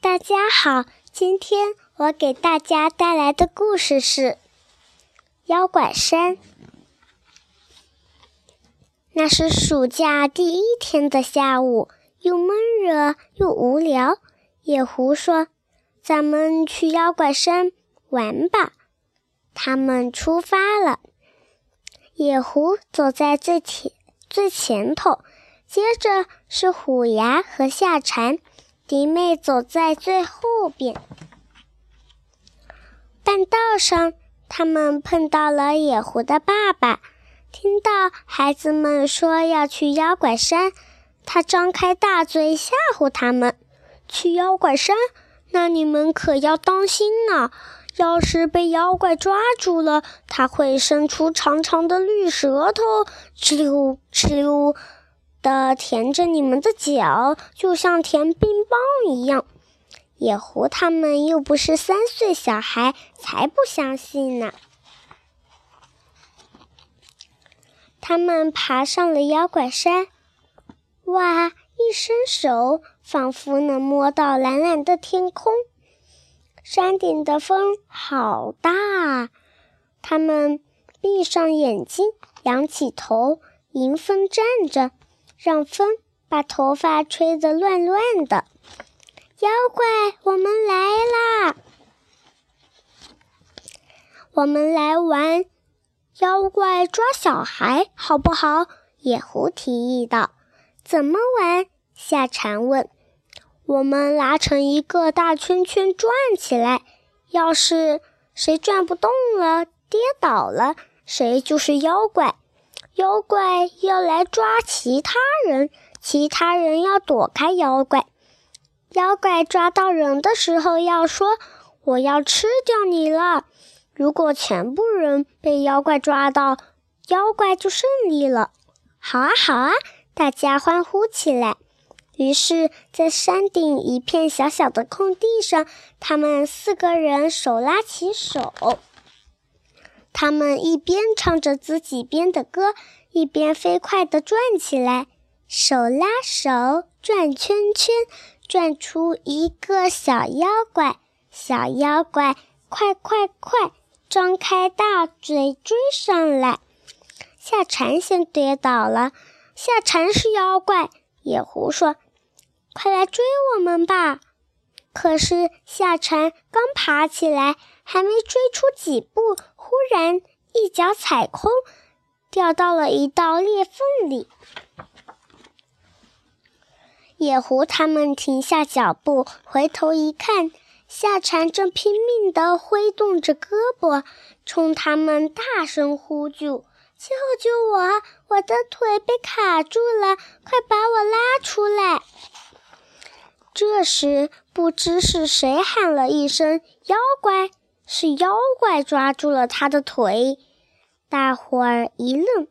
大家好，今天我给大家带来的故事是《妖怪山》。那是暑假第一天的下午，又闷热又无聊。野狐说：“咱们去妖怪山玩吧。”他们出发了。野狐走在最前最前头，接着是虎牙和夏蝉。迪妹走在最后边。半道上，他们碰到了野狐的爸爸。听到孩子们说要去妖怪山，他张开大嘴吓唬他们：“去妖怪山，那你们可要当心啊！要是被妖怪抓住了，他会伸出长长的绿舌头，哧溜哧溜。”的舔着你们的脚，就像舔冰棒一样。野狐他们又不是三岁小孩，才不相信呢。他们爬上了妖怪山，哇！一伸手，仿佛能摸到蓝蓝的天空。山顶的风好大啊！他们闭上眼睛，仰起头，迎风站着。让风把头发吹得乱乱的。妖怪，我们来啦！我们来玩妖怪抓小孩，好不好？野狐提议道。怎么玩？夏蝉问。我们拉成一个大圈圈转起来，要是谁转不动了，跌倒了，谁就是妖怪。妖怪要来抓其他人，其他人要躲开妖怪。妖怪抓到人的时候要说：“我要吃掉你了。”如果全部人被妖怪抓到，妖怪就胜利了。好啊，好啊！大家欢呼起来。于是，在山顶一片小小的空地上，他们四个人手拉起手。他们一边唱着自己编的歌，一边飞快地转起来，手拉手转圈圈，转出一个小妖怪。小妖怪，快快快，张开大嘴追上来！夏蝉先跌倒了。夏蝉是妖怪，野狐说：“快来追我们吧！”可是夏蝉刚爬起来，还没追出几步。忽然一脚踩空，掉到了一道裂缝里。野狐他们停下脚步，回头一看，夏蝉正拼命地挥动着胳膊，冲他们大声呼救：“救救我！我的腿被卡住了，快把我拉出来！”这时，不知是谁喊了一声：“妖怪！”是妖怪抓住了他的腿，大伙儿一愣，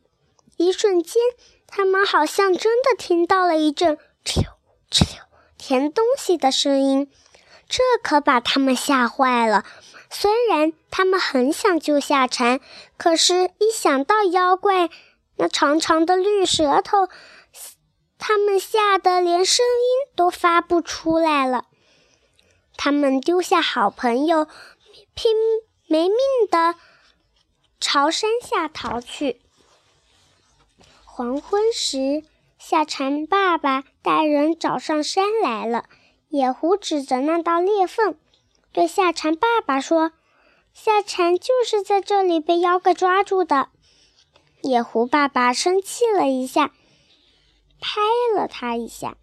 一瞬间，他们好像真的听到了一阵“哧溜哧溜”填东西的声音，这可把他们吓坏了。虽然他们很想救夏蝉，可是，一想到妖怪那长长的绿舌头，他们吓得连声音都发不出来了。他们丢下好朋友。拼没命的朝山下逃去。黄昏时，夏蝉爸爸带人找上山来了。野狐指着那道裂缝，对夏蝉爸爸说：“夏蝉就是在这里被妖怪抓住的。”野狐爸爸生气了一下，拍了他一下：“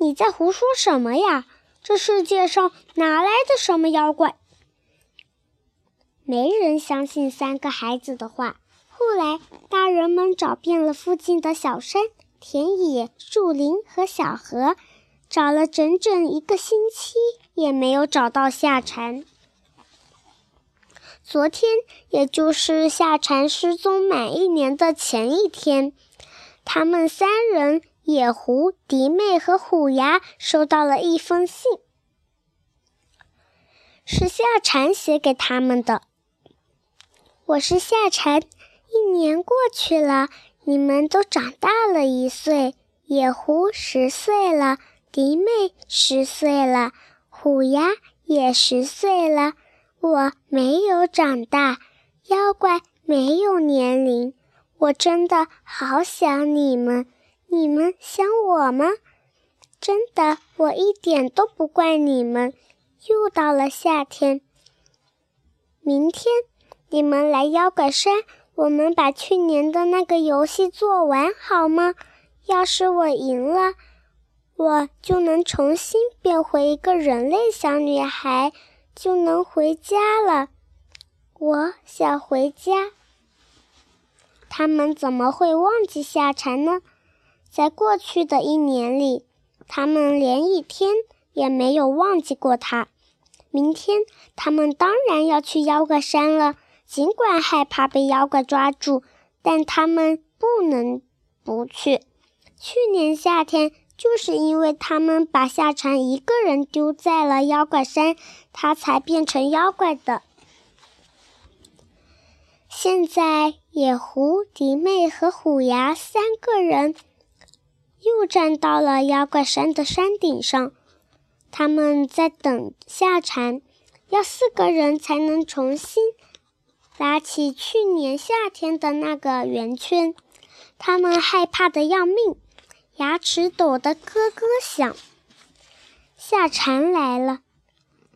你在胡说什么呀？这世界上哪来的什么妖怪？”没人相信三个孩子的话。后来，大人们找遍了附近的小山、田野、树林和小河，找了整整一个星期，也没有找到夏蝉。昨天，也就是夏蝉失踪满一年的前一天，他们三人——野狐、迪妹和虎牙——收到了一封信，是夏蝉写给他们的。我是夏蝉，一年过去了，你们都长大了一岁。野狐十岁了，迪妹十岁了，虎牙也十岁了。我没有长大，妖怪没有年龄。我真的好想你们，你们想我吗？真的，我一点都不怪你们。又到了夏天，明天你们来妖怪山，我们把去年的那个游戏做完好吗？要是我赢了，我就能重新变回一个人类小女孩，就能回家了。我想回家。他们怎么会忘记夏蝉呢？在过去的一年里，他们连一天也没有忘记过他。明天，他们当然要去妖怪山了。尽管害怕被妖怪抓住，但他们不能不去。去年夏天，就是因为他们把夏蝉一个人丢在了妖怪山，他才变成妖怪的。现在，野狐、迪妹和虎牙三个人又站到了妖怪山的山顶上，他们在等夏蝉。要四个人才能重新拉起去年夏天的那个圆圈，他们害怕的要命，牙齿抖得咯咯响。夏蝉来了，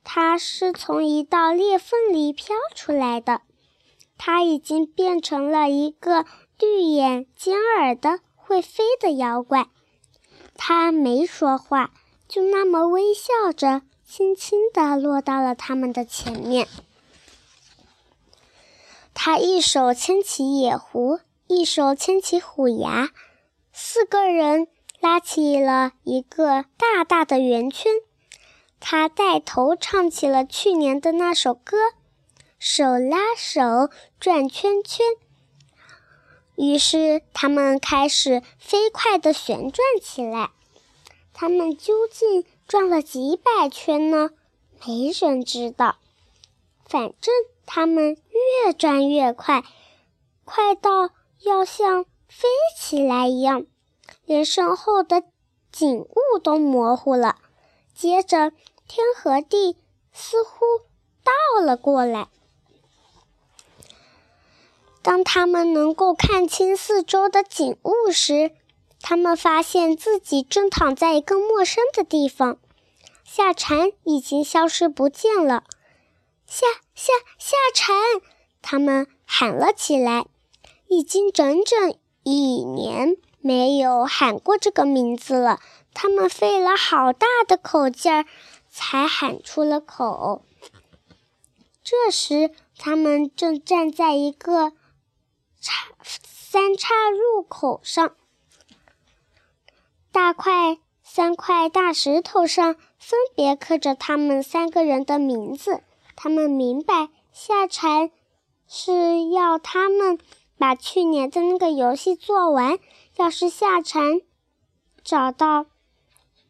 它是从一道裂缝里飘出来的。它已经变成了一个绿眼尖耳的会飞的妖怪。它没说话，就那么微笑着。轻轻地落到了他们的前面。他一手牵起野狐，一手牵起虎牙，四个人拉起了一个大大的圆圈。他带头唱起了去年的那首歌：“手拉手转圈圈。”于是他们开始飞快地旋转起来。他们究竟？转了几百圈呢，没人知道。反正他们越转越快，快到要像飞起来一样，连身后的景物都模糊了。接着，天和地似乎倒了过来。当他们能够看清四周的景物时，他们发现自己正躺在一个陌生的地方，夏蝉已经消失不见了。夏夏夏蝉，他们喊了起来。已经整整一年没有喊过这个名字了。他们费了好大的口劲儿，才喊出了口。这时，他们正站在一个岔三岔路口上。大块三块大石头上分别刻着他们三个人的名字。他们明白夏蝉是要他们把去年的那个游戏做完。要是夏蝉找到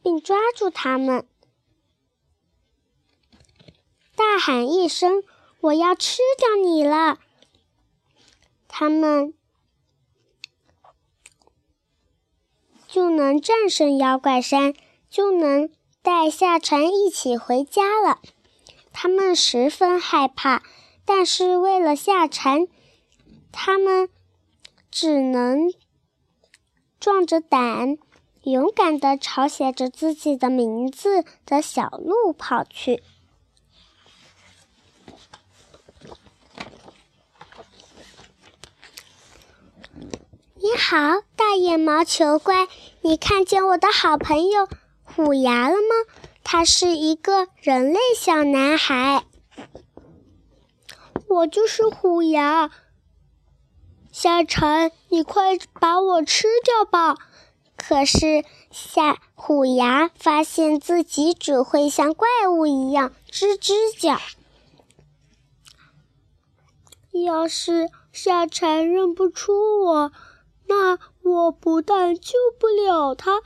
并抓住他们，大喊一声：“我要吃掉你了！”他们。就能战胜妖怪山，就能带夏蝉一起回家了。他们十分害怕，但是为了夏蝉，他们只能壮着胆，勇敢地朝写着自己的名字的小路跑去。你好，大眼毛球怪，你看见我的好朋友虎牙了吗？他是一个人类小男孩。我就是虎牙。夏蝉，你快把我吃掉吧！可是夏虎牙发现自己只会像怪物一样吱吱叫。要是夏蝉认不出我，那我不但救不了他，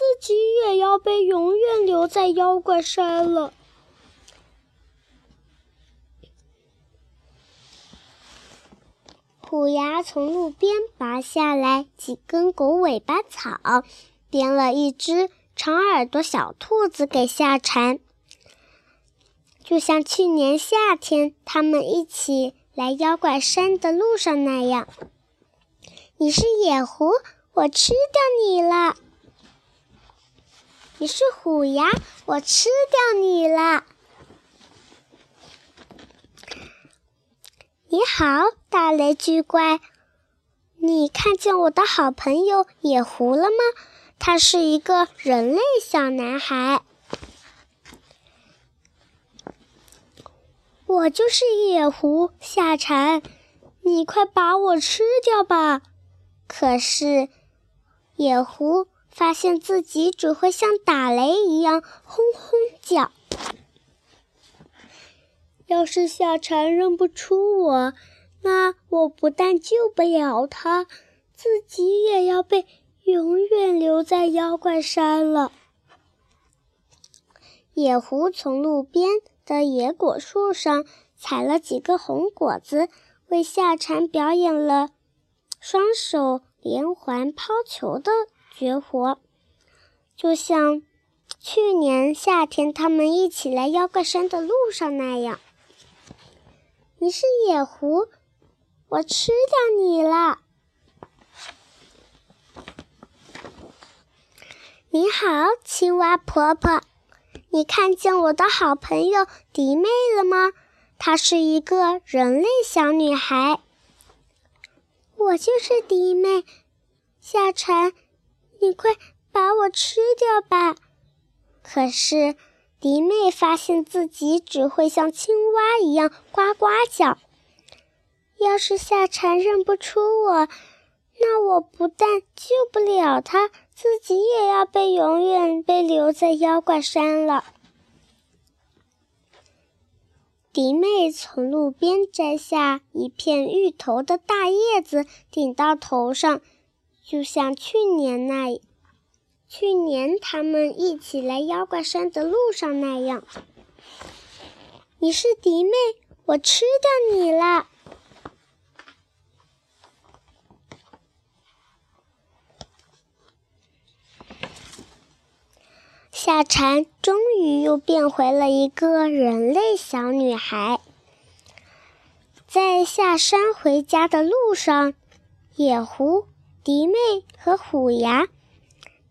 自己也要被永远留在妖怪山了。虎牙从路边拔下来几根狗尾巴草，编了一只长耳朵小兔子给夏蝉。就像去年夏天他们一起来妖怪山的路上那样。你是野狐，我吃掉你了；你是虎牙，我吃掉你了。你好，大雷巨怪，你看见我的好朋友野狐了吗？他是一个人类小男孩。我就是野狐夏蝉，你快把我吃掉吧！可是野狐发现自己只会像打雷一样轰轰叫。要是夏蝉认不出我，那我不但救不了他，自己也要被永远留在妖怪山了。野狐从路边的野果树上采了几个红果子，为夏蝉表演了双手连环抛球的绝活，就像去年夏天他们一起来妖怪山的路上那样。你是野狐，我吃掉你了。你好，青蛙婆婆，你看见我的好朋友迪妹了吗？她是一个人类小女孩。我就是迪妹，夏蝉，你快把我吃掉吧！可是。迪妹发现自己只会像青蛙一样呱呱叫。要是夏蝉认不出我，那我不但救不了他，自己也要被永远被留在妖怪山了。迪妹从路边摘下一片芋头的大叶子，顶到头上，就像去年那。去年他们一起来妖怪山的路上那样，你是迪妹，我吃掉你了。夏蝉终于又变回了一个人类小女孩，在下山回家的路上，野狐、迪妹和虎牙。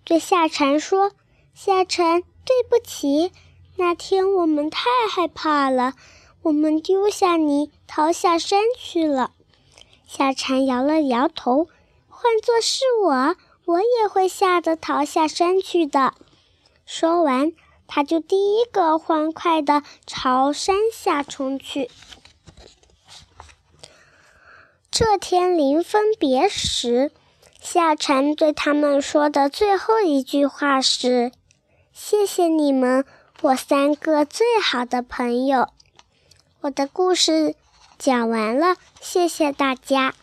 对夏蝉说：“夏蝉，对不起，那天我们太害怕了，我们丢下你逃下山去了。”夏蝉摇了摇头：“换作是我，我也会吓得逃下山去的。”说完，他就第一个欢快地朝山下冲去。这天临分别时。夏蝉对他们说的最后一句话是：“谢谢你们，我三个最好的朋友。”我的故事讲完了，谢谢大家。